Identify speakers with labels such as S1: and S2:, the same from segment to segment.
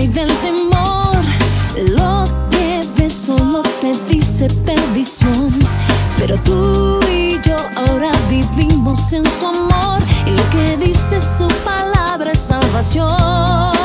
S1: y del temor. Lo que ves solo te dice perdición. Pero tú y yo ahora vivimos en su amor. Y lo que dice su palabra es salvación.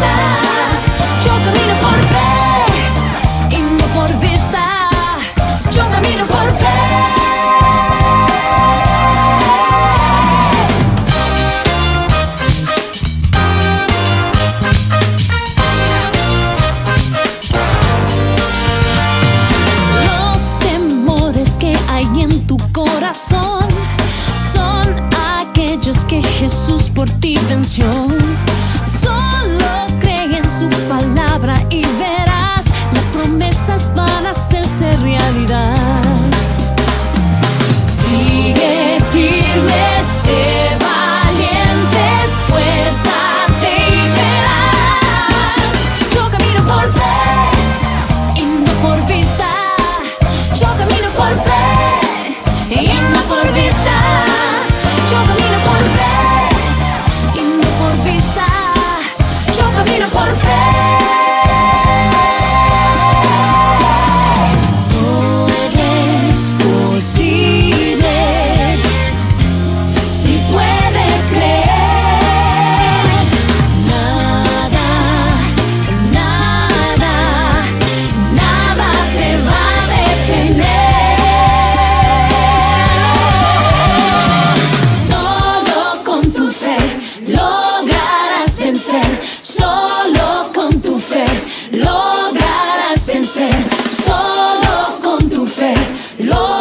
S1: Yo camino por fe y no por vista. Yo camino por fe. Los temores que hay en tu corazón son aquellos que Jesús por ti venció. Camino por fe. Lord.